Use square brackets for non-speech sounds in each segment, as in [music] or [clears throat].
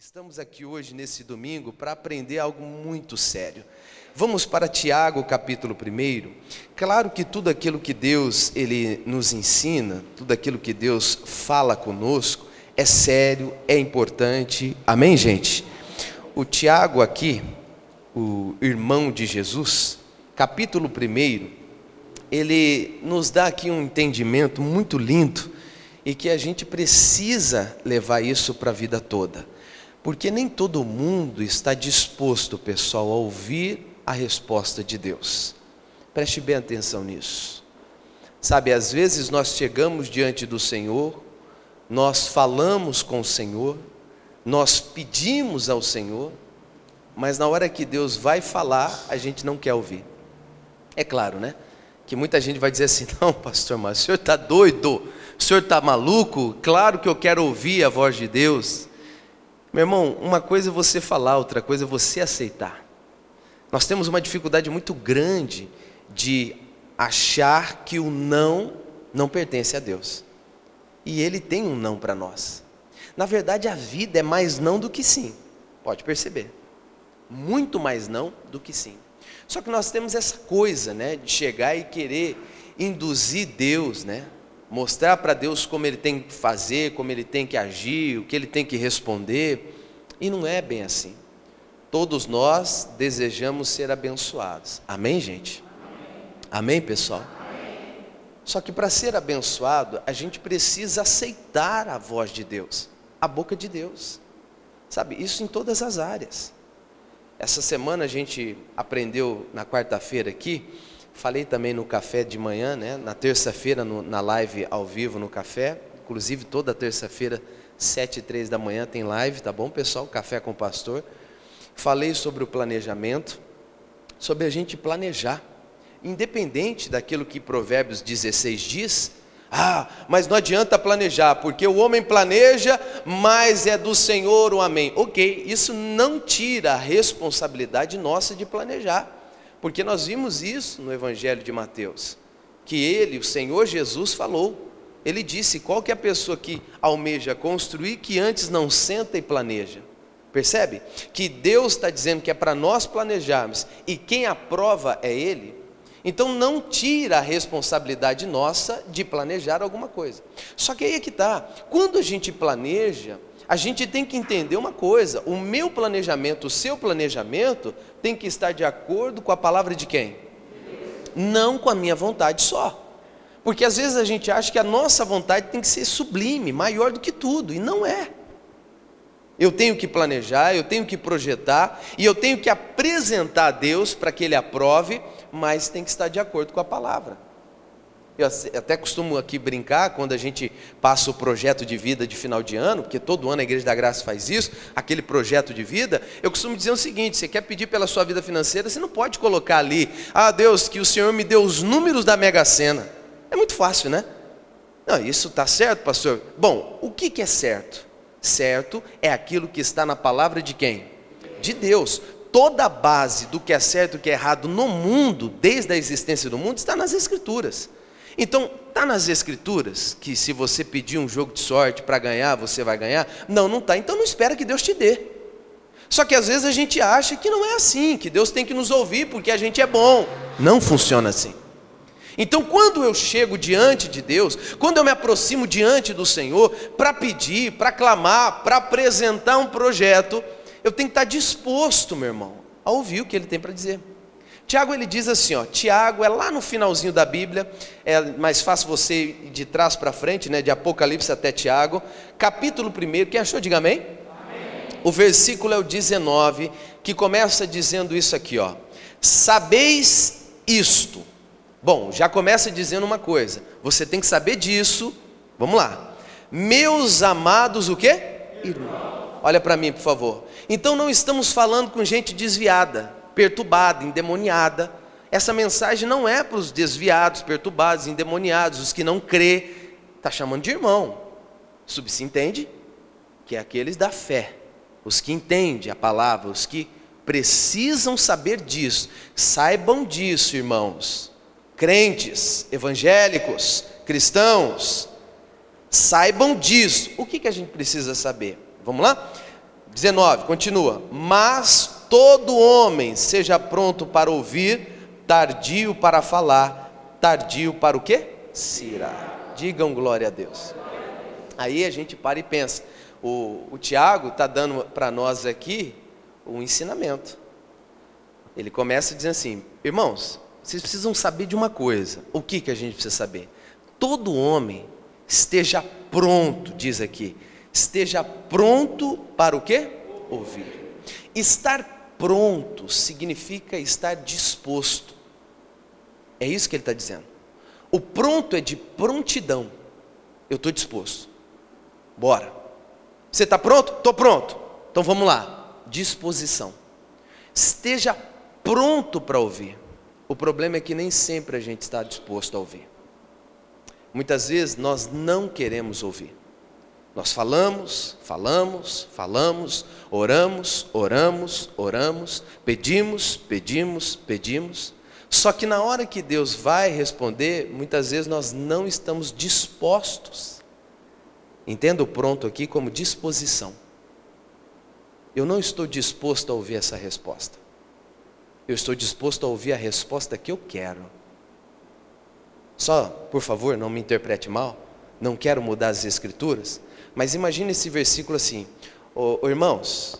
Estamos aqui hoje, nesse domingo, para aprender algo muito sério. Vamos para Tiago, capítulo 1. Claro que tudo aquilo que Deus ele nos ensina, tudo aquilo que Deus fala conosco, é sério, é importante. Amém, gente? O Tiago aqui, o irmão de Jesus, capítulo 1, ele nos dá aqui um entendimento muito lindo e que a gente precisa levar isso para a vida toda. Porque nem todo mundo está disposto, pessoal, a ouvir a resposta de Deus. Preste bem atenção nisso. Sabe, às vezes nós chegamos diante do Senhor, nós falamos com o Senhor, nós pedimos ao Senhor, mas na hora que Deus vai falar, a gente não quer ouvir. É claro, né? Que muita gente vai dizer assim: [laughs] não, pastor, mas o senhor está doido, o senhor está maluco? Claro que eu quero ouvir a voz de Deus. Meu irmão, uma coisa é você falar, outra coisa é você aceitar. Nós temos uma dificuldade muito grande de achar que o não não pertence a Deus. E Ele tem um não para nós. Na verdade, a vida é mais não do que sim. Pode perceber. Muito mais não do que sim. Só que nós temos essa coisa, né, de chegar e querer induzir Deus, né, mostrar para Deus como ele tem que fazer, como ele tem que agir, o que ele tem que responder. E não é bem assim. Todos nós desejamos ser abençoados. Amém, gente? Amém, pessoal? Só que para ser abençoado, a gente precisa aceitar a voz de Deus, a boca de Deus. Sabe, isso em todas as áreas. Essa semana a gente aprendeu na quarta-feira aqui Falei também no café de manhã, né? na terça-feira, na live ao vivo no café. Inclusive, toda terça-feira, sete e três da manhã, tem live, tá bom, pessoal? Café com o pastor. Falei sobre o planejamento, sobre a gente planejar. Independente daquilo que Provérbios 16 diz, ah, mas não adianta planejar, porque o homem planeja, mas é do Senhor o amém. Ok, isso não tira a responsabilidade nossa de planejar. Porque nós vimos isso no Evangelho de Mateus, que ele, o Senhor Jesus, falou. Ele disse: qual que é a pessoa que almeja construir que antes não senta e planeja? Percebe? Que Deus está dizendo que é para nós planejarmos e quem aprova é Ele. Então não tira a responsabilidade nossa de planejar alguma coisa. Só que aí é que está. Quando a gente planeja, a gente tem que entender uma coisa: o meu planejamento, o seu planejamento, tem que estar de acordo com a palavra de quem? Não com a minha vontade só. Porque às vezes a gente acha que a nossa vontade tem que ser sublime, maior do que tudo, e não é. Eu tenho que planejar, eu tenho que projetar, e eu tenho que apresentar a Deus para que Ele aprove, mas tem que estar de acordo com a palavra. Eu até costumo aqui brincar quando a gente passa o projeto de vida de final de ano, porque todo ano a Igreja da Graça faz isso, aquele projeto de vida. Eu costumo dizer o seguinte: você quer pedir pela sua vida financeira, você não pode colocar ali, ah, Deus, que o Senhor me dê os números da Mega Sena. É muito fácil, né? Não, isso está certo, pastor? Bom, o que, que é certo? Certo é aquilo que está na palavra de quem? De Deus. Toda a base do que é certo e o que é errado no mundo, desde a existência do mundo, está nas Escrituras. Então, está nas escrituras que se você pedir um jogo de sorte para ganhar, você vai ganhar? Não, não está. Então não espera que Deus te dê. Só que às vezes a gente acha que não é assim, que Deus tem que nos ouvir porque a gente é bom. Não funciona assim. Então, quando eu chego diante de Deus, quando eu me aproximo diante do Senhor para pedir, para clamar, para apresentar um projeto, eu tenho que estar disposto, meu irmão, a ouvir o que Ele tem para dizer. Tiago ele diz assim, ó, Tiago é lá no finalzinho da Bíblia, é mais fácil você ir de trás para frente, né, de Apocalipse até Tiago, capítulo 1, quem achou, diga amém? amém. O versículo é o 19, que começa dizendo isso aqui, ó. Sabeis isto. Bom, já começa dizendo uma coisa, você tem que saber disso. Vamos lá. Meus amados o quê? Irmão. Olha para mim, por favor. Então não estamos falando com gente desviada perturbada, endemoniada. Essa mensagem não é para os desviados, perturbados, endemoniados, os que não crê. Está chamando de irmão. Subsintende que é aqueles da fé, os que entendem a palavra, os que precisam saber disso. Saibam disso, irmãos. Crentes, evangélicos, cristãos, saibam disso. O que, que a gente precisa saber? Vamos lá? 19, continua. Mas todo homem seja pronto para ouvir, tardio para falar, tardio para o quê? Cirar. Digam glória a Deus. Aí a gente para e pensa. O, o Tiago está dando para nós aqui um ensinamento. Ele começa dizendo assim: irmãos, vocês precisam saber de uma coisa. O que, que a gente precisa saber? Todo homem esteja pronto, diz aqui, esteja pronto para o quê? Ouvir. Estar pronto significa estar disposto. É isso que ele está dizendo. O pronto é de prontidão. Eu estou disposto. Bora. Você está pronto? Estou pronto. Então vamos lá. Disposição. Esteja pronto para ouvir. O problema é que nem sempre a gente está disposto a ouvir. Muitas vezes nós não queremos ouvir. Nós falamos, falamos, falamos, oramos, oramos, oramos, pedimos, pedimos, pedimos. Só que na hora que Deus vai responder, muitas vezes nós não estamos dispostos. Entenda o pronto aqui como disposição. Eu não estou disposto a ouvir essa resposta. Eu estou disposto a ouvir a resposta que eu quero. Só, por favor, não me interprete mal. Não quero mudar as escrituras. Mas imagine esse versículo assim: oh, oh, irmãos,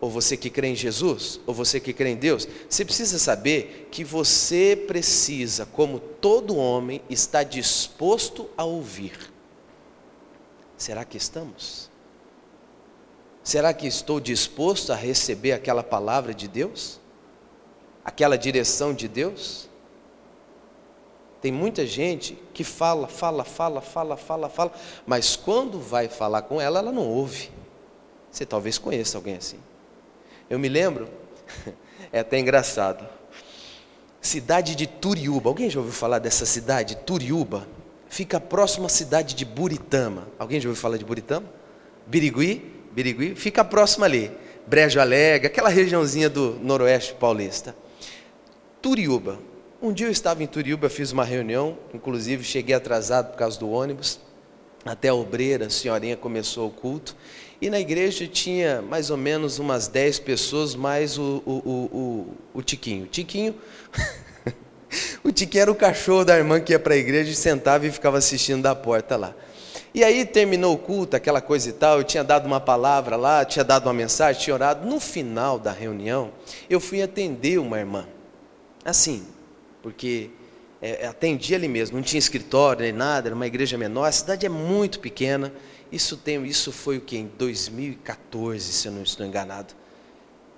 ou você que crê em Jesus, ou você que crê em Deus, você precisa saber que você precisa, como todo homem, estar disposto a ouvir. Será que estamos? Será que estou disposto a receber aquela palavra de Deus? Aquela direção de Deus? Tem muita gente que fala, fala, fala, fala, fala, fala, mas quando vai falar com ela, ela não ouve. Você talvez conheça alguém assim. Eu me lembro, [laughs] é até engraçado. Cidade de Turiúba. Alguém já ouviu falar dessa cidade? Turiúba. Fica próximo à cidade de Buritama. Alguém já ouviu falar de Buritama? Birigui? Birigui. Fica próximo ali. Brejo Alegre, aquela regiãozinha do noroeste paulista. Turiúba. Um dia eu estava em Turiúba, fiz uma reunião, inclusive cheguei atrasado por causa do ônibus. Até a obreira, a senhorinha começou o culto. E na igreja tinha mais ou menos umas 10 pessoas, mais o, o, o, o, Tiquinho. Tiquinho. [laughs] o Tiquinho era o cachorro da irmã que ia para a igreja e sentava e ficava assistindo da porta lá. E aí terminou o culto, aquela coisa e tal, eu tinha dado uma palavra lá, tinha dado uma mensagem, tinha orado. No final da reunião, eu fui atender uma irmã. Assim, porque é, é, atendia ali mesmo, não tinha escritório nem nada, era uma igreja menor, a cidade é muito pequena. Isso tem, isso foi o que em 2014, se eu não estou enganado.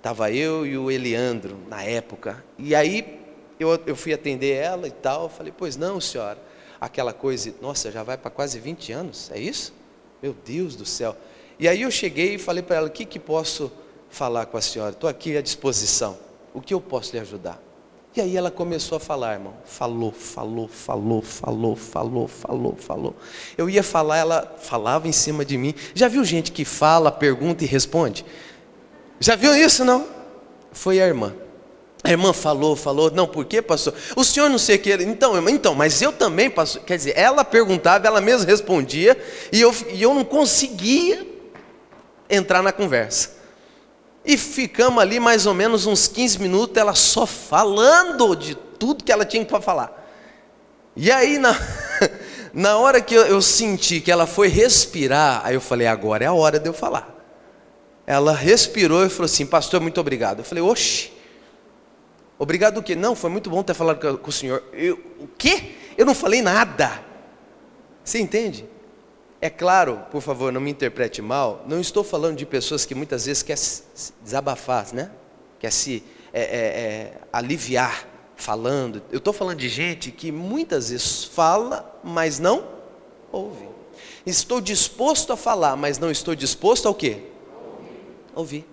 Tava eu e o Eliandro na época. E aí eu, eu fui atender ela e tal, falei: "Pois não, senhora". Aquela coisa, nossa, já vai para quase 20 anos, é isso? Meu Deus do céu. E aí eu cheguei e falei para ela: "O que que posso falar com a senhora? Estou aqui à disposição. O que eu posso lhe ajudar?" E aí ela começou a falar, irmão. Falou, falou, falou, falou, falou, falou, falou. Eu ia falar, ela falava em cima de mim. Já viu gente que fala, pergunta e responde? Já viu isso, não? Foi a irmã. A irmã falou, falou, não, por quê, pastor? O senhor não sei o que. Então, irmã, então, mas eu também, pastor. Quer dizer, ela perguntava, ela mesma respondia, e eu, e eu não conseguia entrar na conversa. E ficamos ali mais ou menos uns 15 minutos, ela só falando de tudo que ela tinha para falar. E aí, na, [laughs] na hora que eu, eu, senti que ela foi respirar, aí eu falei, agora é a hora de eu falar. Ela respirou e falou assim, pastor, muito obrigado. Eu falei, oxe, obrigado o quê? Não, foi muito bom ter falado com, com o senhor. Eu, o quê? Eu não falei nada. Você entende? É claro, por favor, não me interprete mal, não estou falando de pessoas que muitas vezes quer se desabafar, né? quer se é, é, é, aliviar falando. Eu estou falando de gente que muitas vezes fala, mas não ouve. Estou disposto a falar, mas não estou disposto ao quê? Ouvir.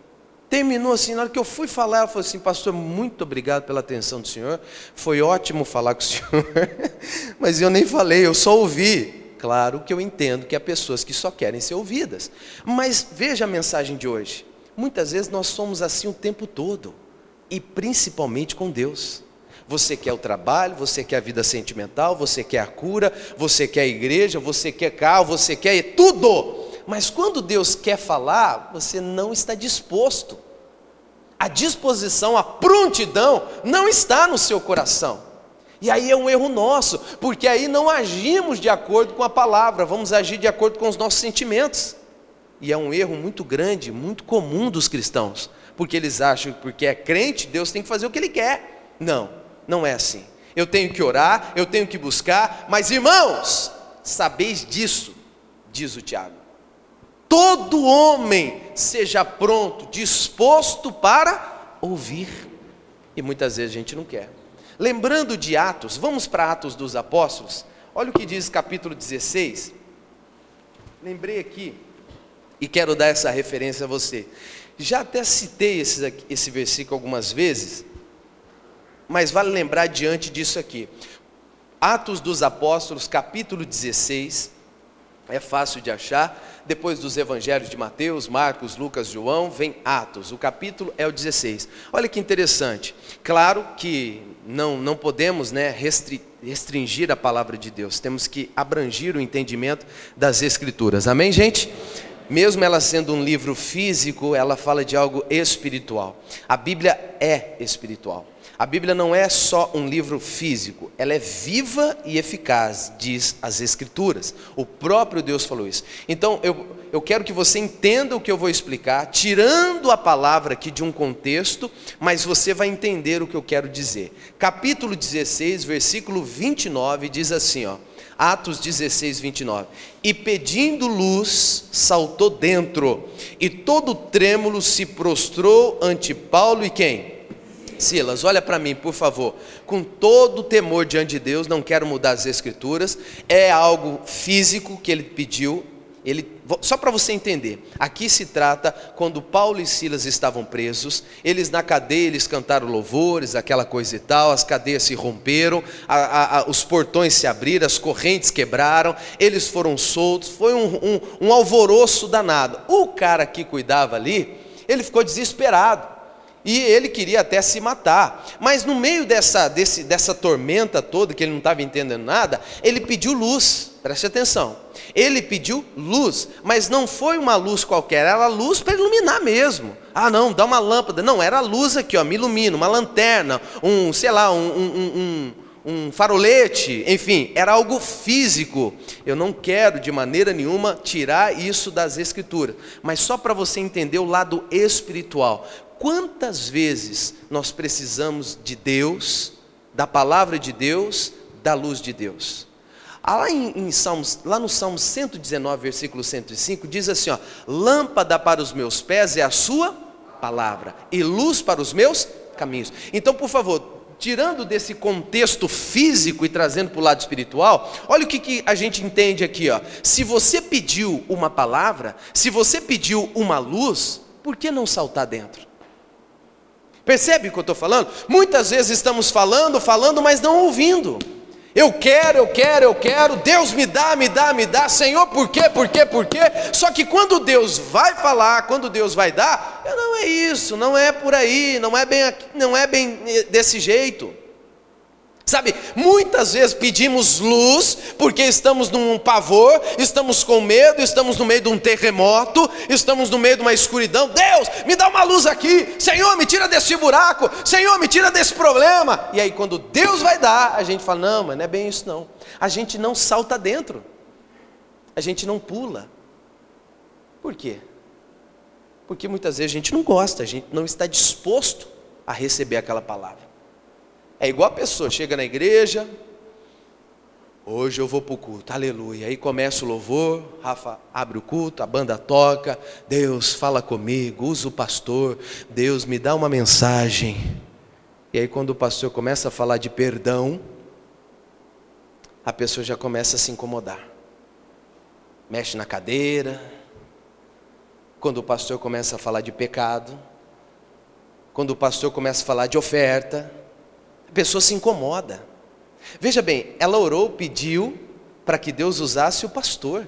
Terminou assim, na hora que eu fui falar, ela falou assim, pastor, muito obrigado pela atenção do senhor, foi ótimo falar com o senhor, [laughs] mas eu nem falei, eu só ouvi. Claro que eu entendo que há pessoas que só querem ser ouvidas. Mas veja a mensagem de hoje. Muitas vezes nós somos assim o tempo todo, e principalmente com Deus. Você quer o trabalho, você quer a vida sentimental, você quer a cura, você quer a igreja, você quer carro, você quer tudo. Mas quando Deus quer falar, você não está disposto. A disposição, a prontidão não está no seu coração. E aí é um erro nosso, porque aí não agimos de acordo com a palavra, vamos agir de acordo com os nossos sentimentos. E é um erro muito grande, muito comum dos cristãos, porque eles acham que porque é crente, Deus tem que fazer o que ele quer. Não, não é assim. Eu tenho que orar, eu tenho que buscar, mas irmãos, sabeis disso, diz o Tiago. Todo homem seja pronto, disposto para ouvir. E muitas vezes a gente não quer. Lembrando de Atos, vamos para Atos dos Apóstolos. Olha o que diz capítulo 16. Lembrei aqui e quero dar essa referência a você. Já até citei esse, esse versículo algumas vezes, mas vale lembrar diante disso aqui. Atos dos Apóstolos, capítulo 16, é fácil de achar. Depois dos evangelhos de Mateus, Marcos, Lucas, João, vem Atos. O capítulo é o 16. Olha que interessante. Claro que não, não podemos né, restringir a palavra de Deus, temos que abranger o entendimento das Escrituras. Amém, gente? mesmo ela sendo um livro físico, ela fala de algo espiritual. A Bíblia é espiritual. A Bíblia não é só um livro físico, ela é viva e eficaz, diz as Escrituras. O próprio Deus falou isso. Então, eu, eu quero que você entenda o que eu vou explicar, tirando a palavra aqui de um contexto, mas você vai entender o que eu quero dizer. Capítulo 16, versículo 29 diz assim, ó. Atos 16, 29. E pedindo luz, saltou dentro, e todo trêmulo se prostrou ante Paulo e quem? Silas, olha para mim, por favor, com todo o temor diante de Deus, não quero mudar as escrituras, é algo físico que ele pediu, ele, só para você entender, aqui se trata quando Paulo e Silas estavam presos, eles na cadeia, eles cantaram louvores, aquela coisa e tal, as cadeias se romperam, a, a, a, os portões se abriram, as correntes quebraram, eles foram soltos, foi um, um, um alvoroço danado. O cara que cuidava ali, ele ficou desesperado. E ele queria até se matar. Mas no meio dessa, desse, dessa tormenta toda, que ele não estava entendendo nada, ele pediu luz. Preste atenção. Ele pediu luz, mas não foi uma luz qualquer, era luz para iluminar mesmo. Ah, não, dá uma lâmpada. Não, era luz aqui, ó, me ilumina, uma lanterna, um, sei lá, um, um, um um farolete, enfim, era algo físico. Eu não quero de maneira nenhuma tirar isso das escrituras, mas só para você entender o lado espiritual. Quantas vezes nós precisamos de Deus, da palavra de Deus, da luz de Deus? Ah, lá, em, em Salmos, lá no Salmo 119, versículo 105, diz assim: ó, Lâmpada para os meus pés é a sua palavra, e luz para os meus caminhos. Então, por favor, tirando desse contexto físico e trazendo para o lado espiritual, olha o que, que a gente entende aqui. Ó. Se você pediu uma palavra, se você pediu uma luz, por que não saltar dentro? Percebe o que eu estou falando? Muitas vezes estamos falando, falando, mas não ouvindo. Eu quero, eu quero, eu quero, Deus me dá, me dá, me dá, Senhor, por quê, por quê, por quê? Só que quando Deus vai falar, quando Deus vai dar, não é isso, não é por aí, não é bem, não é bem eh, desse jeito. Sabe, muitas vezes pedimos luz porque estamos num pavor, estamos com medo, estamos no meio de um terremoto, estamos no meio de uma escuridão. Deus, me dá uma luz aqui. Senhor, me tira desse buraco. Senhor, me tira desse problema. E aí, quando Deus vai dar, a gente fala: Não, mas não é bem isso, não. A gente não salta dentro, a gente não pula. Por quê? Porque muitas vezes a gente não gosta, a gente não está disposto a receber aquela palavra. É igual a pessoa chega na igreja, hoje eu vou para o culto, aleluia. Aí começa o louvor, Rafa abre o culto, a banda toca, Deus fala comigo, usa o pastor, Deus me dá uma mensagem. E aí quando o pastor começa a falar de perdão, a pessoa já começa a se incomodar. Mexe na cadeira. Quando o pastor começa a falar de pecado, quando o pastor começa a falar de oferta, a pessoa se incomoda. Veja bem, ela orou, pediu para que Deus usasse o pastor.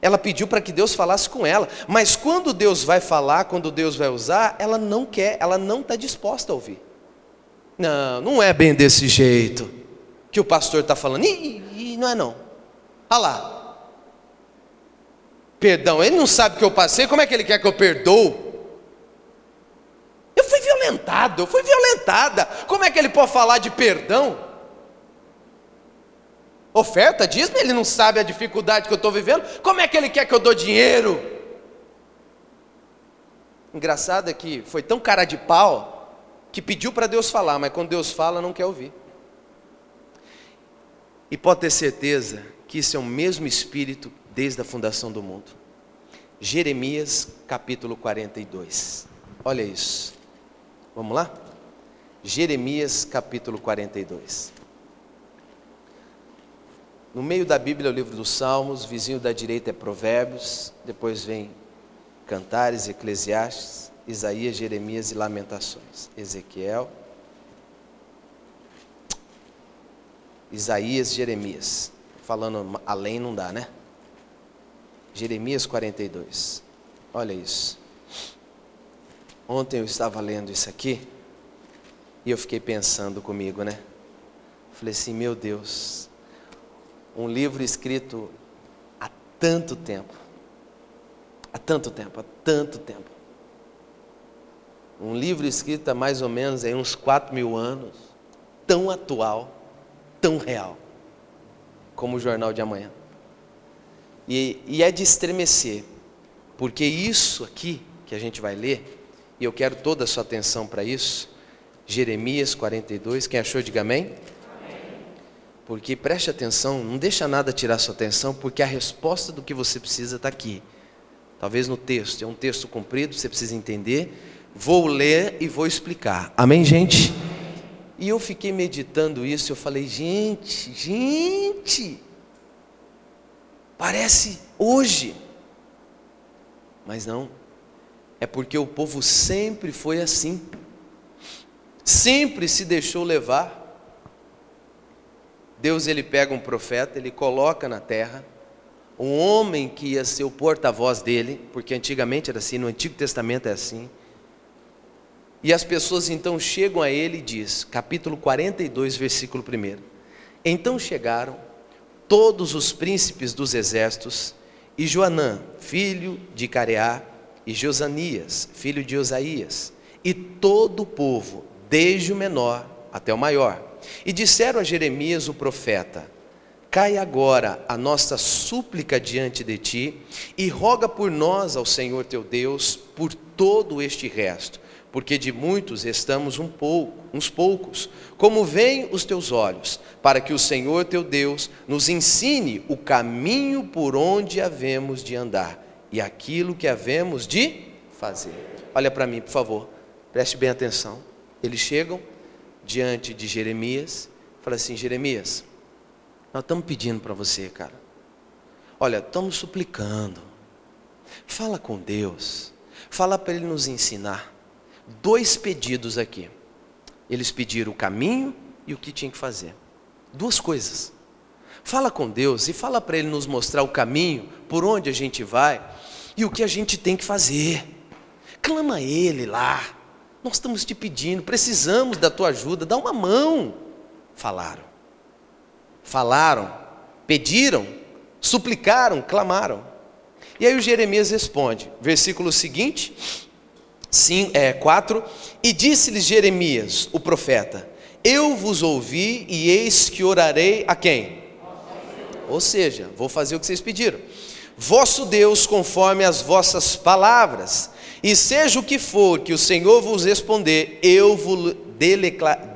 Ela pediu para que Deus falasse com ela, mas quando Deus vai falar, quando Deus vai usar, ela não quer, ela não está disposta a ouvir. Não, não é bem desse jeito que o pastor está falando, e, não é não. Olha lá. Perdão, ele não sabe que eu passei, como é que ele quer que eu perdoo? Violentado, eu fui violentada. Como é que ele pode falar de perdão? Oferta, diz-me, ele não sabe a dificuldade que eu estou vivendo. Como é que ele quer que eu dou dinheiro? Engraçado é que foi tão cara de pau que pediu para Deus falar, mas quando Deus fala, não quer ouvir. E pode ter certeza que isso é o mesmo espírito desde a fundação do mundo. Jeremias capítulo 42. Olha isso. Vamos lá? Jeremias capítulo 42. No meio da Bíblia é o livro dos Salmos, vizinho da direita é Provérbios, depois vem Cantares, Eclesiastes, Isaías, Jeremias e Lamentações. Ezequiel, Isaías, Jeremias. Falando além não dá, né? Jeremias 42. Olha isso. Ontem eu estava lendo isso aqui e eu fiquei pensando comigo, né? Falei assim, meu Deus, um livro escrito há tanto tempo, há tanto tempo, há tanto tempo. Um livro escrito há mais ou menos aí uns 4 mil anos, tão atual, tão real, como o Jornal de Amanhã. E, e é de estremecer, porque isso aqui que a gente vai ler, e eu quero toda a sua atenção para isso, Jeremias 42, quem achou, diga amém. Porque preste atenção, não deixa nada tirar sua atenção, porque a resposta do que você precisa está aqui. Talvez no texto, é um texto comprido, você precisa entender. Vou ler e vou explicar. Amém, gente? E eu fiquei meditando isso, eu falei, gente, gente, parece hoje. Mas não, é porque o povo sempre foi assim, sempre se deixou levar. Deus ele pega um profeta, ele coloca na terra, um homem que ia ser o porta-voz dele, porque antigamente era assim, no Antigo Testamento é assim. E as pessoas então chegam a ele e diz, capítulo 42, versículo 1. Então chegaram todos os príncipes dos exércitos e Joanã, filho de Careá, e Josanias, filho de Osaías, e todo o povo, desde o menor até o maior. E disseram a Jeremias o profeta: Cai agora a nossa súplica diante de ti, e roga por nós ao Senhor teu Deus por todo este resto, porque de muitos estamos um pouco, uns poucos, como veem os teus olhos, para que o Senhor teu Deus nos ensine o caminho por onde havemos de andar e aquilo que havemos de fazer. Olha para mim, por favor, preste bem atenção. Eles chegam diante de Jeremias, fala assim: Jeremias, nós estamos pedindo para você, cara. Olha, estamos suplicando. Fala com Deus. Fala para Ele nos ensinar dois pedidos aqui. Eles pediram o caminho e o que tinha que fazer. Duas coisas. Fala com Deus e fala para Ele nos mostrar o caminho, por onde a gente vai e o que a gente tem que fazer. Clama a Ele lá. Nós estamos te pedindo, precisamos da tua ajuda, dá uma mão. Falaram. Falaram, pediram, suplicaram, clamaram. E aí o Jeremias responde, versículo seguinte, sim, é, 4: E disse-lhes Jeremias, o profeta: Eu vos ouvi e eis que orarei a quem? Ou seja, vou fazer o que vocês pediram. Vosso Deus, conforme as vossas palavras, e seja o que for que o Senhor vos responder, eu vos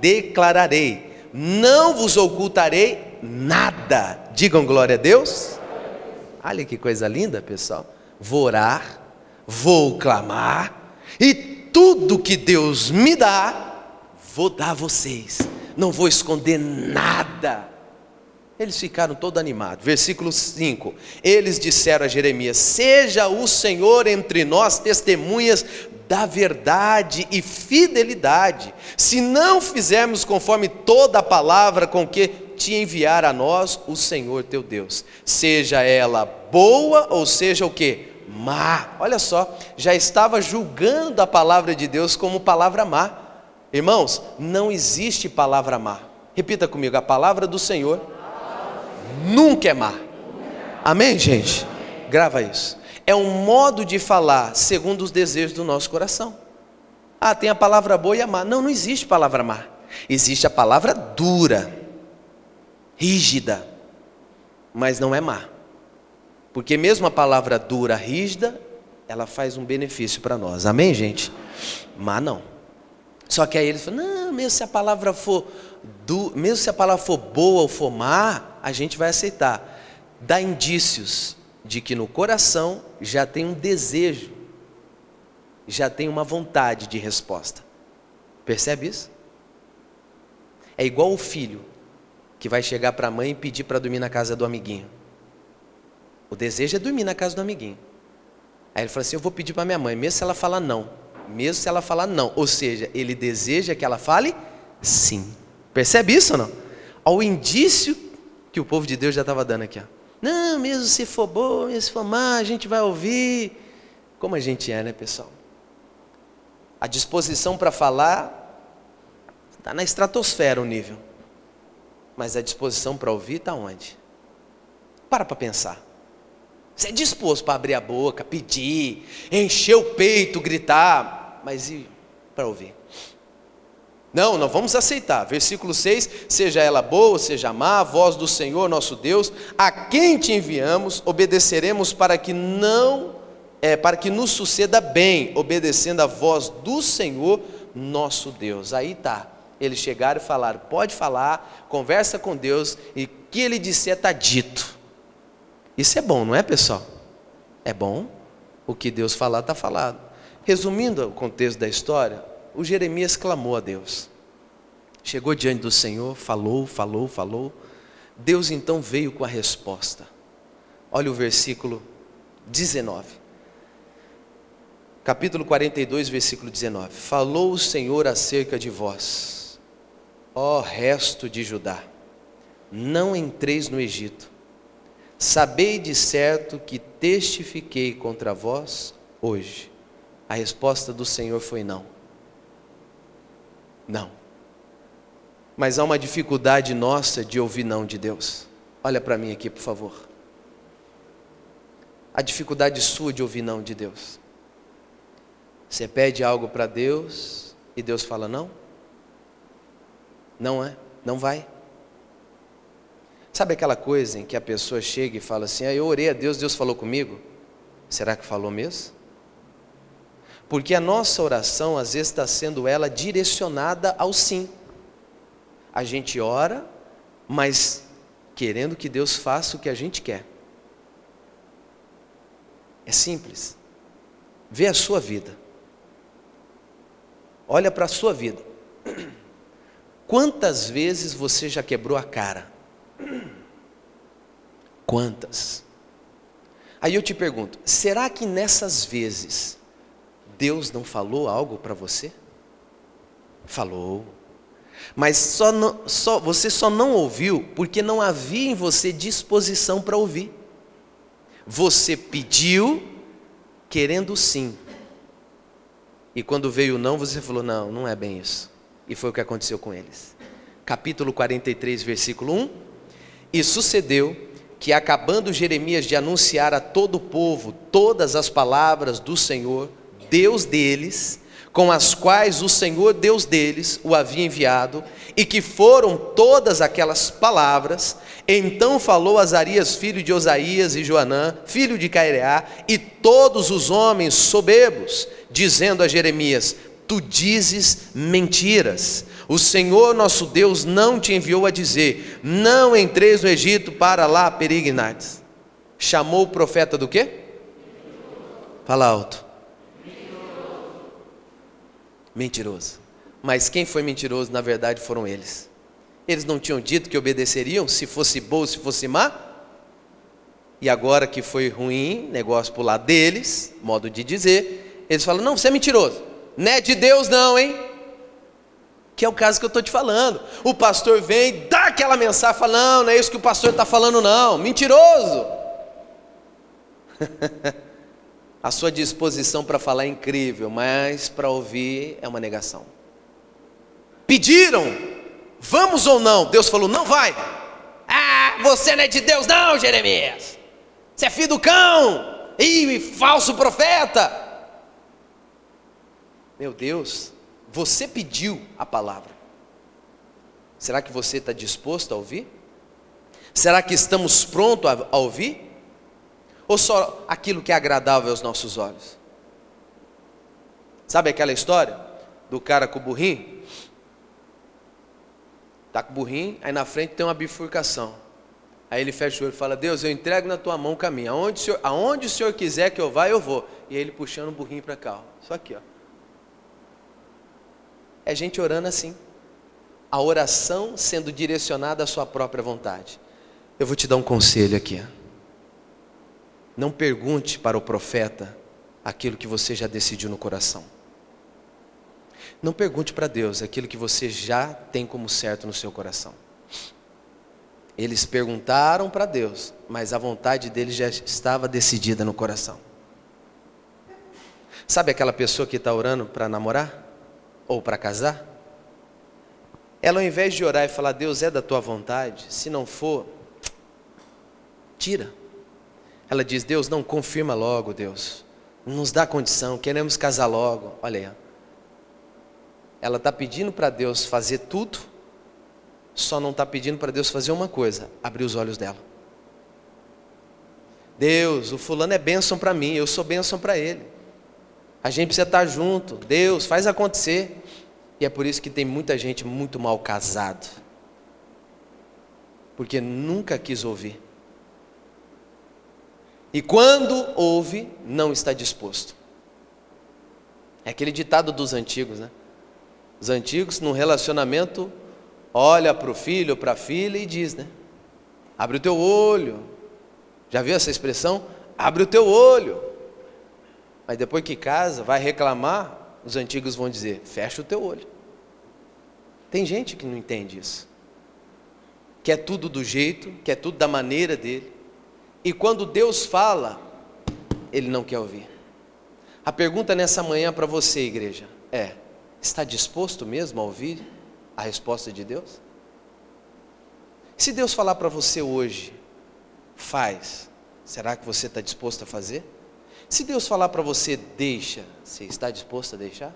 declararei, não vos ocultarei nada. Digam glória a Deus. Olha que coisa linda, pessoal. Vou orar, vou clamar, e tudo que Deus me dá, vou dar a vocês. Não vou esconder nada. Eles ficaram todo animados. Versículo 5. Eles disseram a Jeremias: Seja o Senhor entre nós testemunhas da verdade e fidelidade, se não fizermos conforme toda a palavra com que te enviar a nós o Senhor teu Deus, seja ela boa ou seja o que? Má. Olha só, já estava julgando a palavra de Deus como palavra má. Irmãos, não existe palavra má. Repita comigo: a palavra do Senhor nunca é má. Amém, gente? Grava isso. É um modo de falar segundo os desejos do nosso coração. Ah, tem a palavra boa e a má. Não, não existe palavra má. Existe a palavra dura, rígida, mas não é má. Porque mesmo a palavra dura, rígida, ela faz um benefício para nós. Amém, gente? Má não. Só que aí eles falam, não, mesmo se a palavra for du... mesmo se a palavra for boa ou for má, a gente vai aceitar. Dá indícios de que no coração já tem um desejo, já tem uma vontade de resposta. Percebe isso? É igual o filho que vai chegar para a mãe e pedir para dormir na casa do amiguinho. O desejo é dormir na casa do amiguinho. Aí ele fala assim: Eu vou pedir para minha mãe, mesmo se ela falar não. Mesmo se ela falar não. Ou seja, ele deseja que ela fale sim. Percebe isso ou não? Ao indício que o povo de Deus já estava dando aqui. Ó. Não, mesmo se for bom, mesmo se for má, a gente vai ouvir. Como a gente é, né, pessoal? A disposição para falar está na estratosfera o nível. Mas a disposição para ouvir está onde? Para para pensar. Você é disposto para abrir a boca, pedir, encher o peito, gritar, mas e para ouvir? Não, não vamos aceitar. Versículo 6: Seja ela boa, seja má, a voz do Senhor nosso Deus, a quem te enviamos, obedeceremos para que não, é, para que nos suceda bem, obedecendo a voz do Senhor nosso Deus. Aí está. Eles chegaram e falaram: pode falar, conversa com Deus, e o que ele disser está dito. Isso é bom, não é, pessoal? É bom. O que Deus falar, está falado. Resumindo o contexto da história, o Jeremias clamou a Deus. Chegou diante do Senhor, falou, falou, falou. Deus então veio com a resposta. Olha o versículo 19. Capítulo 42, versículo 19. Falou o Senhor acerca de vós, ó resto de Judá, não entreis no Egito Sabei de certo que testifiquei contra vós hoje. A resposta do Senhor foi não. Não. Mas há uma dificuldade nossa de ouvir não de Deus. Olha para mim aqui, por favor. A dificuldade sua de ouvir não de Deus. Você pede algo para Deus e Deus fala não? Não é? Não vai. Sabe aquela coisa em que a pessoa chega e fala assim: ah, Eu orei a Deus, Deus falou comigo? Será que falou mesmo? Porque a nossa oração, às vezes, está sendo ela direcionada ao sim. A gente ora, mas querendo que Deus faça o que a gente quer. É simples. Vê a sua vida. Olha para a sua vida. [clears throat] Quantas vezes você já quebrou a cara? [clears throat] Quantas? Aí eu te pergunto: será que nessas vezes Deus não falou algo para você? Falou. Mas só, não, só você só não ouviu porque não havia em você disposição para ouvir. Você pediu querendo sim. E quando veio o não, você falou: não, não é bem isso. E foi o que aconteceu com eles. Capítulo 43, versículo 1. E sucedeu que, acabando Jeremias de anunciar a todo o povo todas as palavras do Senhor, Deus deles, com as quais o Senhor Deus deles o havia enviado, e que foram todas aquelas palavras, então falou Azarias, filho de Osaías, e Joanã, filho de Caireá, e todos os homens soberbos, dizendo a Jeremias: Tu dizes mentiras. O Senhor nosso Deus não te enviou a dizer: Não entreis no Egito para lá peregrinardes. Chamou o profeta do quê? Fala alto. Mentiroso. Mas quem foi mentiroso, na verdade, foram eles. Eles não tinham dito que obedeceriam, se fosse bom, se fosse má. E agora que foi ruim, negócio por lado deles, modo de dizer, eles falam: Não, você é mentiroso. Não é de Deus, não, hein? Que é o caso que eu estou te falando. O pastor vem, dá aquela mensagem, fala: Não, não é isso que o pastor está falando, não. Mentiroso. [laughs] A sua disposição para falar é incrível, mas para ouvir é uma negação. Pediram, vamos ou não? Deus falou: Não vai. Ah, você não é de Deus, não, Jeremias. Você é filho do cão. Ih, falso profeta! Meu Deus, você pediu a palavra. Será que você está disposto a ouvir? Será que estamos prontos a, ouvir? Ou só aquilo que é agradável aos nossos olhos? Sabe aquela história do cara com o burrinho? Está com o burrinho, aí na frente tem uma bifurcação. Aí ele fecha o olho e fala: Deus, eu entrego na tua mão o caminho. Aonde o senhor, aonde o senhor quiser que eu vá, eu vou. E aí ele puxando o burrinho para cá. Ó. Só aqui, ó. É gente orando assim. A oração sendo direcionada à sua própria vontade. Eu vou te dar um conselho aqui. Não pergunte para o profeta aquilo que você já decidiu no coração. Não pergunte para Deus aquilo que você já tem como certo no seu coração. Eles perguntaram para Deus, mas a vontade deles já estava decidida no coração. Sabe aquela pessoa que está orando para namorar? Ou para casar? Ela, ao invés de orar e falar, Deus é da tua vontade, se não for, tira. Ela diz, Deus, não confirma logo, Deus. Nos dá condição, queremos casar logo. Olha aí. Ela está pedindo para Deus fazer tudo só não está pedindo para Deus fazer uma coisa: abrir os olhos dela. Deus, o fulano é bênção para mim, eu sou bênção para ele. A gente precisa estar tá junto. Deus, faz acontecer. E é por isso que tem muita gente muito mal casado. Porque nunca quis ouvir. E quando ouve, não está disposto. É aquele ditado dos antigos, né? Os antigos, num relacionamento, olha para o filho, para a filha e diz, né? Abre o teu olho. Já viu essa expressão? Abre o teu olho. Mas depois que casa, vai reclamar, os antigos vão dizer: fecha o teu olho. Tem gente que não entende isso. Quer tudo do jeito, quer tudo da maneira dele. E quando Deus fala, ele não quer ouvir. A pergunta nessa manhã para você, igreja, é: está disposto mesmo a ouvir a resposta de Deus? Se Deus falar para você hoje, faz, será que você está disposto a fazer? Se Deus falar para você, deixa, você está disposto a deixar?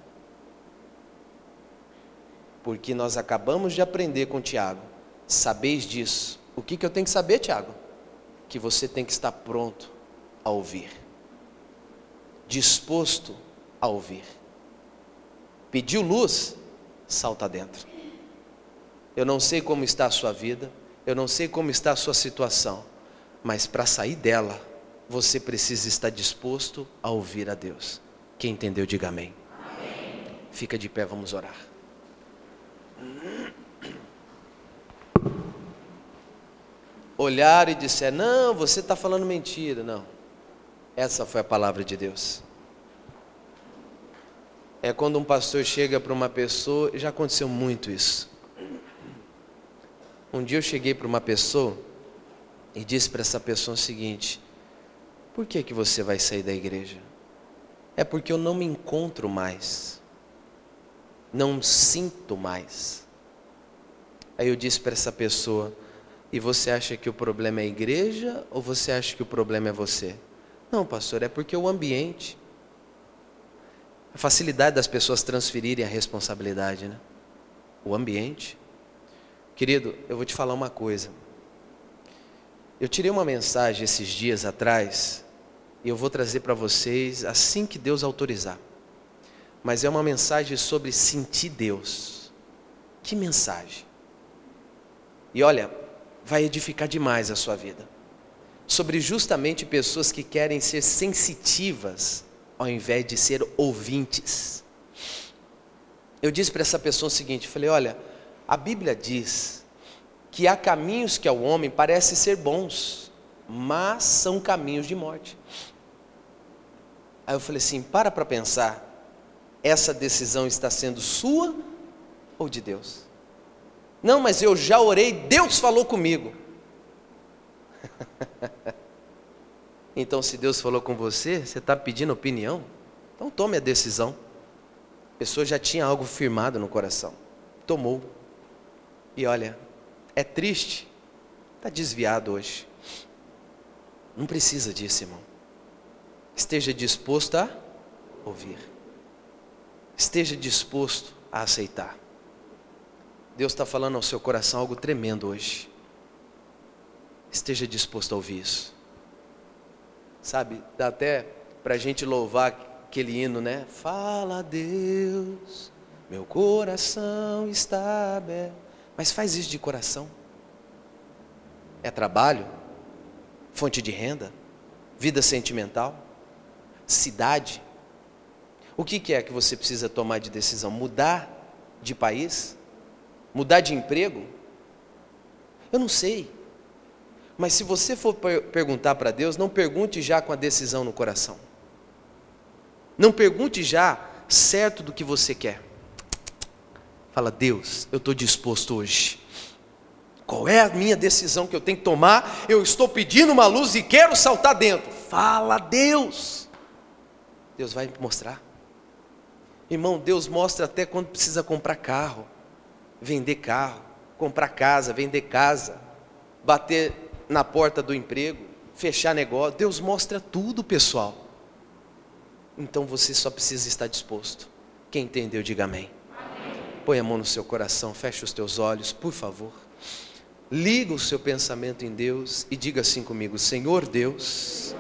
Porque nós acabamos de aprender com Tiago, sabeis disso. O que, que eu tenho que saber, Tiago? Que você tem que estar pronto a ouvir, disposto a ouvir. Pediu luz, salta dentro. Eu não sei como está a sua vida, eu não sei como está a sua situação, mas para sair dela, você precisa estar disposto a ouvir a Deus. Quem entendeu, diga amém. amém. Fica de pé, vamos orar. Olhar e disser: Não, você está falando mentira. Não, essa foi a palavra de Deus. É quando um pastor chega para uma pessoa, já aconteceu muito isso. Um dia eu cheguei para uma pessoa e disse para essa pessoa o seguinte: Por que que você vai sair da igreja? É porque eu não me encontro mais. Não sinto mais. Aí eu disse para essa pessoa: E você acha que o problema é a igreja ou você acha que o problema é você? Não, pastor, é porque o ambiente. A facilidade das pessoas transferirem a responsabilidade, né? O ambiente. Querido, eu vou te falar uma coisa. Eu tirei uma mensagem esses dias atrás e eu vou trazer para vocês assim que Deus autorizar. Mas é uma mensagem sobre sentir Deus. Que mensagem! E olha, vai edificar demais a sua vida. Sobre justamente pessoas que querem ser sensitivas ao invés de ser ouvintes. Eu disse para essa pessoa o seguinte: falei, olha, a Bíblia diz que há caminhos que ao homem parecem ser bons, mas são caminhos de morte. Aí eu falei assim: para para pensar, essa decisão está sendo sua ou de Deus? Não, mas eu já orei, Deus falou comigo. [laughs] então, se Deus falou com você, você está pedindo opinião? Então tome a decisão. A pessoa já tinha algo firmado no coração, tomou. E olha, é triste, está desviado hoje. Não precisa disso, irmão. esteja disposto a ouvir. Esteja disposto a aceitar. Deus está falando ao seu coração algo tremendo hoje. Esteja disposto a ouvir isso. Sabe, dá até para a gente louvar aquele hino, né? Fala Deus, meu coração está aberto. Mas faz isso de coração. É trabalho, fonte de renda, vida sentimental, cidade. O que, que é que você precisa tomar de decisão? Mudar de país? Mudar de emprego? Eu não sei. Mas se você for perguntar para Deus, não pergunte já com a decisão no coração. Não pergunte já certo do que você quer. Fala, Deus, eu estou disposto hoje. Qual é a minha decisão que eu tenho que tomar? Eu estou pedindo uma luz e quero saltar dentro. Fala, Deus. Deus vai mostrar. Irmão, Deus mostra até quando precisa comprar carro, vender carro, comprar casa, vender casa, bater na porta do emprego, fechar negócio. Deus mostra tudo, pessoal. Então você só precisa estar disposto. Quem entendeu, diga amém. amém. Põe a mão no seu coração, feche os teus olhos, por favor. Liga o seu pensamento em Deus e diga assim comigo: Senhor Deus,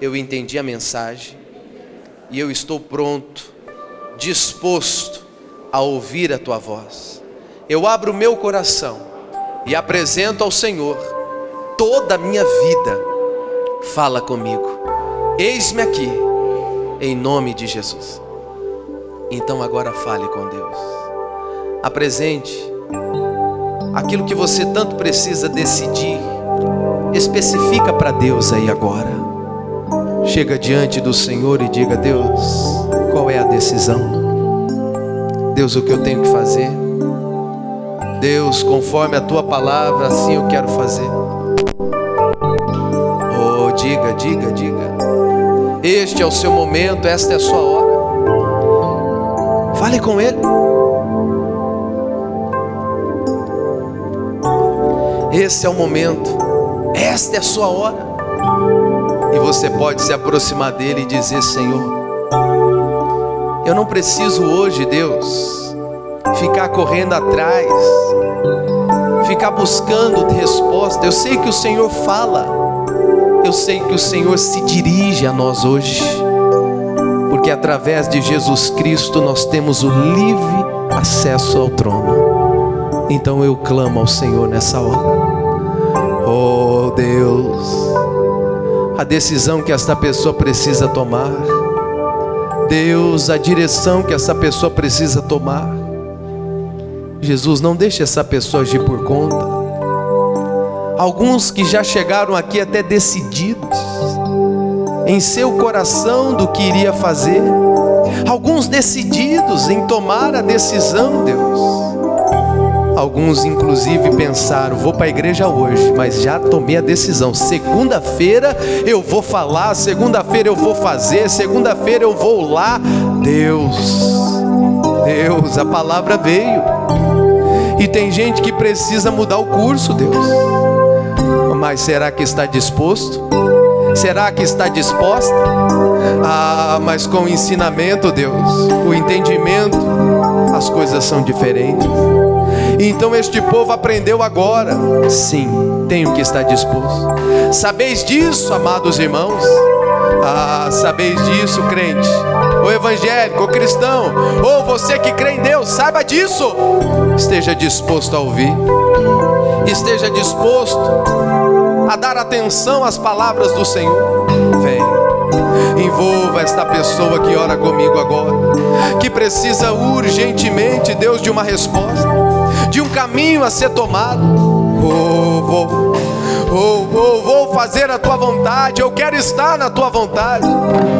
eu entendi a mensagem e eu estou pronto, disposto a ouvir a tua voz. Eu abro o meu coração e apresento ao Senhor toda a minha vida. Fala comigo. Eis-me aqui em nome de Jesus. Então agora fale com Deus. Apresente aquilo que você tanto precisa decidir. Especifica para Deus aí agora. Chega diante do Senhor e diga: Deus, qual é a decisão? Deus, o que eu tenho que fazer? Deus, conforme a tua palavra, assim eu quero fazer. Oh, diga, diga, diga. Este é o seu momento, esta é a sua hora. Fale com Ele. Esse é o momento, esta é a sua hora. E você pode se aproximar dele e dizer: Senhor, eu não preciso hoje, Deus, ficar correndo atrás, ficar buscando resposta. Eu sei que o Senhor fala eu sei que o Senhor se dirige a nós hoje, porque através de Jesus Cristo nós temos o livre acesso ao trono. Então eu clamo ao Senhor nessa hora. Oh Deus, a decisão que esta pessoa precisa tomar. Deus, a direção que essa pessoa precisa tomar. Jesus, não deixe essa pessoa agir por conta alguns que já chegaram aqui até decididos em seu coração do que iria fazer, alguns decididos em tomar a decisão, Deus. Alguns, inclusive, pensaram: vou para a igreja hoje, mas já tomei a decisão. Segunda-feira eu vou falar, segunda-feira eu vou fazer, segunda-feira eu vou lá. Deus, Deus, a palavra veio. E tem gente que precisa mudar o curso, Deus. Mas será que está disposto? Será que está disposta? Ah, mas com o ensinamento, Deus, o entendimento, as coisas são diferentes. Então este povo aprendeu agora. Sim, tenho que estar disposto. Sabeis disso, amados irmãos? Ah, sabeis disso, crente, o evangélico, o cristão, ou você que crê em Deus, saiba disso. Esteja disposto a ouvir, esteja disposto a dar atenção às palavras do Senhor. Vem, envolva esta pessoa que ora comigo agora, que precisa urgentemente, Deus, de uma resposta, de um caminho a ser tomado. Oh, vou ou, ou vou fazer a tua vontade, eu quero estar na tua vontade.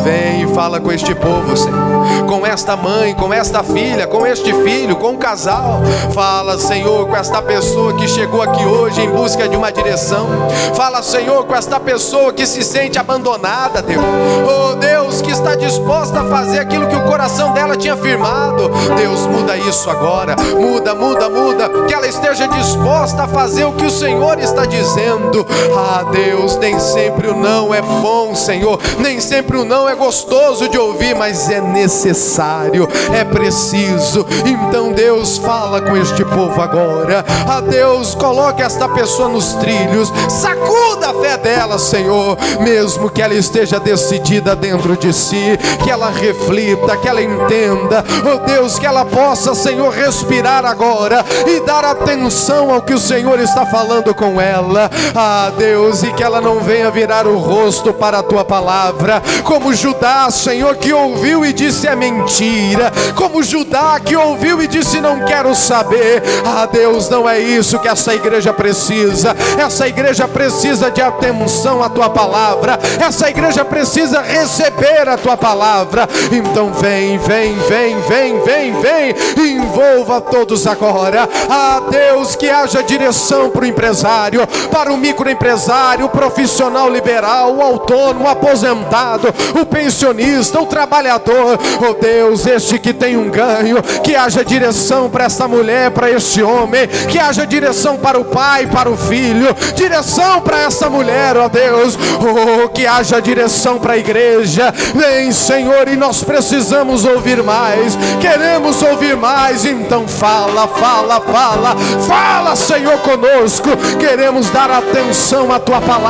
Vem e fala com este povo, Senhor, com esta mãe, com esta filha, com este filho, com o casal. Fala, Senhor, com esta pessoa que chegou aqui hoje em busca de uma direção. Fala, Senhor, com esta pessoa que se sente abandonada, Deus. Oh, Deus, que está disposta a fazer aquilo que o coração dela tinha firmado. Deus, muda isso agora. Muda, muda, muda. Que ela esteja disposta a fazer o que o Senhor está dizendo. Ah, Deus, nem sempre o não é bom, Senhor, nem sempre o não é gostoso de ouvir, mas é necessário, é preciso. Então, Deus, fala com este povo agora. Ah, Deus, coloque esta pessoa nos trilhos, sacuda a fé dela, Senhor, mesmo que ela esteja decidida dentro de si, que ela reflita, que ela entenda, oh Deus, que ela possa, Senhor, respirar agora e dar atenção ao que o Senhor está falando com ela. Ah, Deus, e que ela não venha virar o rosto para a tua palavra, como Judá, Senhor, que ouviu e disse é mentira, como Judá que ouviu e disse não quero saber. Ah, Deus, não é isso que essa igreja precisa. Essa igreja precisa de atenção à tua palavra. Essa igreja precisa receber a tua palavra. Então vem, vem, vem, vem, vem, vem, envolva todos agora. Ah, Deus, que haja direção para o empresário, para o microempresário, profissional liberal, o autônomo, o aposentado, o pensionista, o trabalhador. Oh Deus, este que tem um ganho, que haja direção para essa mulher, para este homem, que haja direção para o pai, para o filho, direção para essa mulher, ó oh Deus, oh, que haja direção para a igreja. Vem, Senhor, e nós precisamos ouvir mais, queremos ouvir mais, então fala, fala, fala, fala, Senhor, conosco. Queremos dar atenção à tua palavra,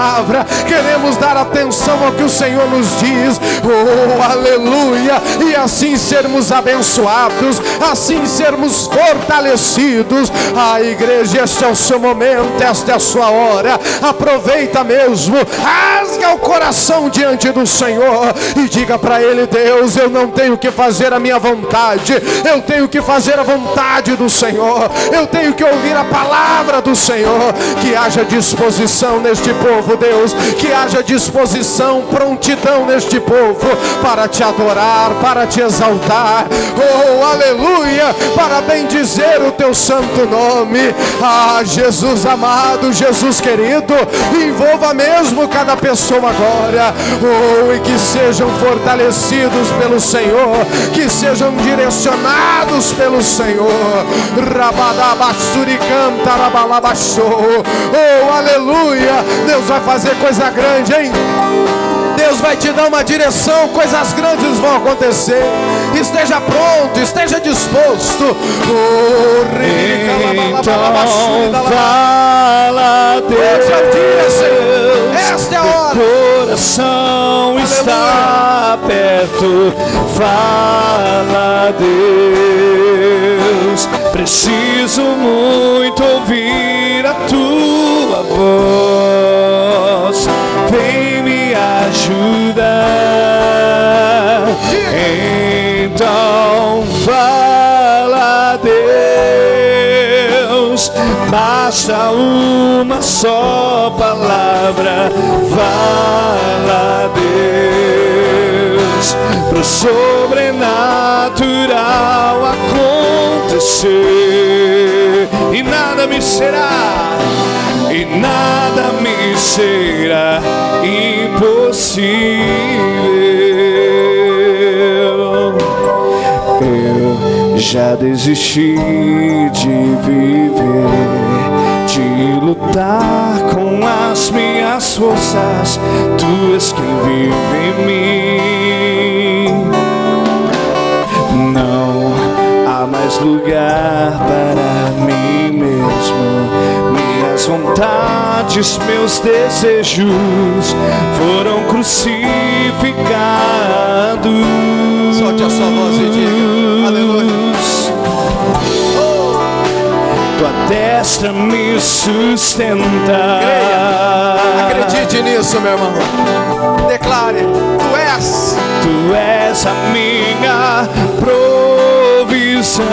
queremos dar atenção ao que o Senhor nos diz, oh, aleluia, e assim sermos abençoados, assim sermos fortalecidos. A igreja, este é o seu momento, esta é a sua hora. Aproveita mesmo, rasga o coração diante do Senhor e diga para Ele: Deus, eu não tenho que fazer a minha vontade, eu tenho que fazer a vontade do Senhor, eu tenho que ouvir a palavra do Senhor. Que haja disposição neste povo, Deus, que haja disposição, prontidão neste povo para te adorar, para te exaltar. Oh, aleluia, para bendizer o teu santo nome. Ah, Jesus amado, Jesus querido, envolva mesmo cada pessoa agora. Oh, e que sejam fortalecidos pelo Senhor, que sejam direcionados pelo Senhor. Rabadabasuricanta rabalabachou. Oh, aleluia. Deus vai fazer coisa grande, hein? Deus vai te dar uma direção, coisas grandes vão acontecer. Esteja pronto, esteja disposto. Então fala Deus, esta é a hora. Coração Aleluia. está perto. Fala Deus, preciso muito ouvir a tua voz. Vem me ajudar. Então fala Deus, basta uma só palavra. Fala Deus, pro sobrenatural acontecer e nada me será e nada me será impossível. Eu já desisti de viver, de lutar com as minhas forças. Tu és quem vive em mim. Mais lugar para mim mesmo. Minhas vontades, meus desejos foram crucificados. Solte a sua voz e diga: Aleluia. Tua destra me sustenta. Creia. Acredite nisso, meu irmão. Declare: Tu és. Tu és a minha provisão.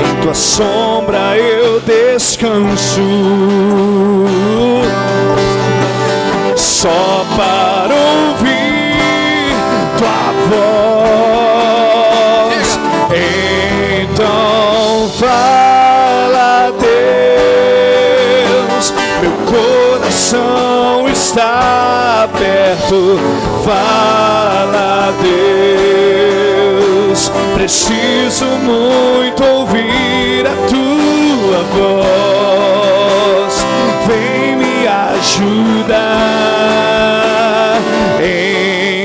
Em tua sombra eu descanso. Só para ouvir tua voz. Então fala Deus, meu coração está perto, fala Deus. Preciso muito ouvir a tua voz, vem me ajudar.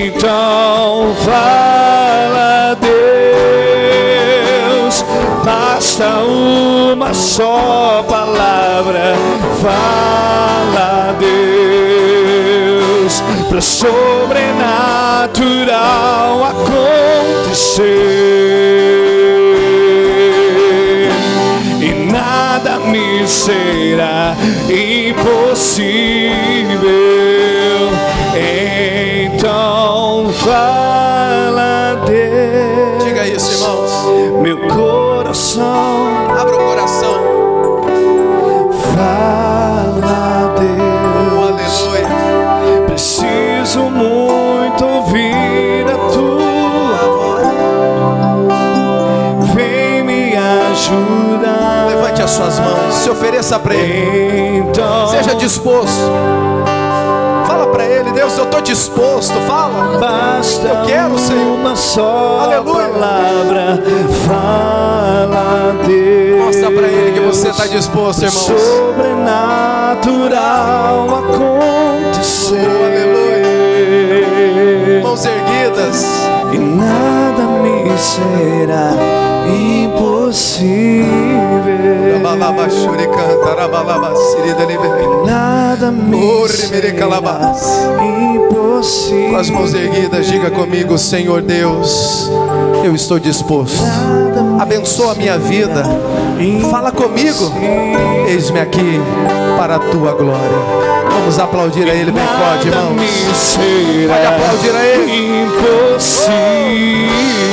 Então fala Deus, basta uma só palavra. Fala sobrenatural acontecer e nada me será impossível. Ofereça para Ele. Então Seja disposto. Fala para Ele, Deus, eu estou disposto. Fala. basta Eu quero, Senhor. uma só Aleluia. palavra. Fala Deus. Mostra para Ele que você está disposto, irmãos. Sobrenatural acontecer. Oh, Mãos erguidas. E nada me será impossível. Libere. Nada me será impossível. Com as mãos erguidas, diga comigo, Senhor Deus, eu estou disposto. Abençoa a minha vida. Fala comigo. Eis-me aqui para a tua glória. Vamos aplaudir a Ele bem forte, irmãos. Pode aplaudir a Ele. Impossível.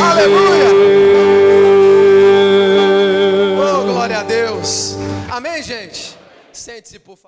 Aleluia. Oh, glória a Deus. Amém, gente? Sente-se, por favor.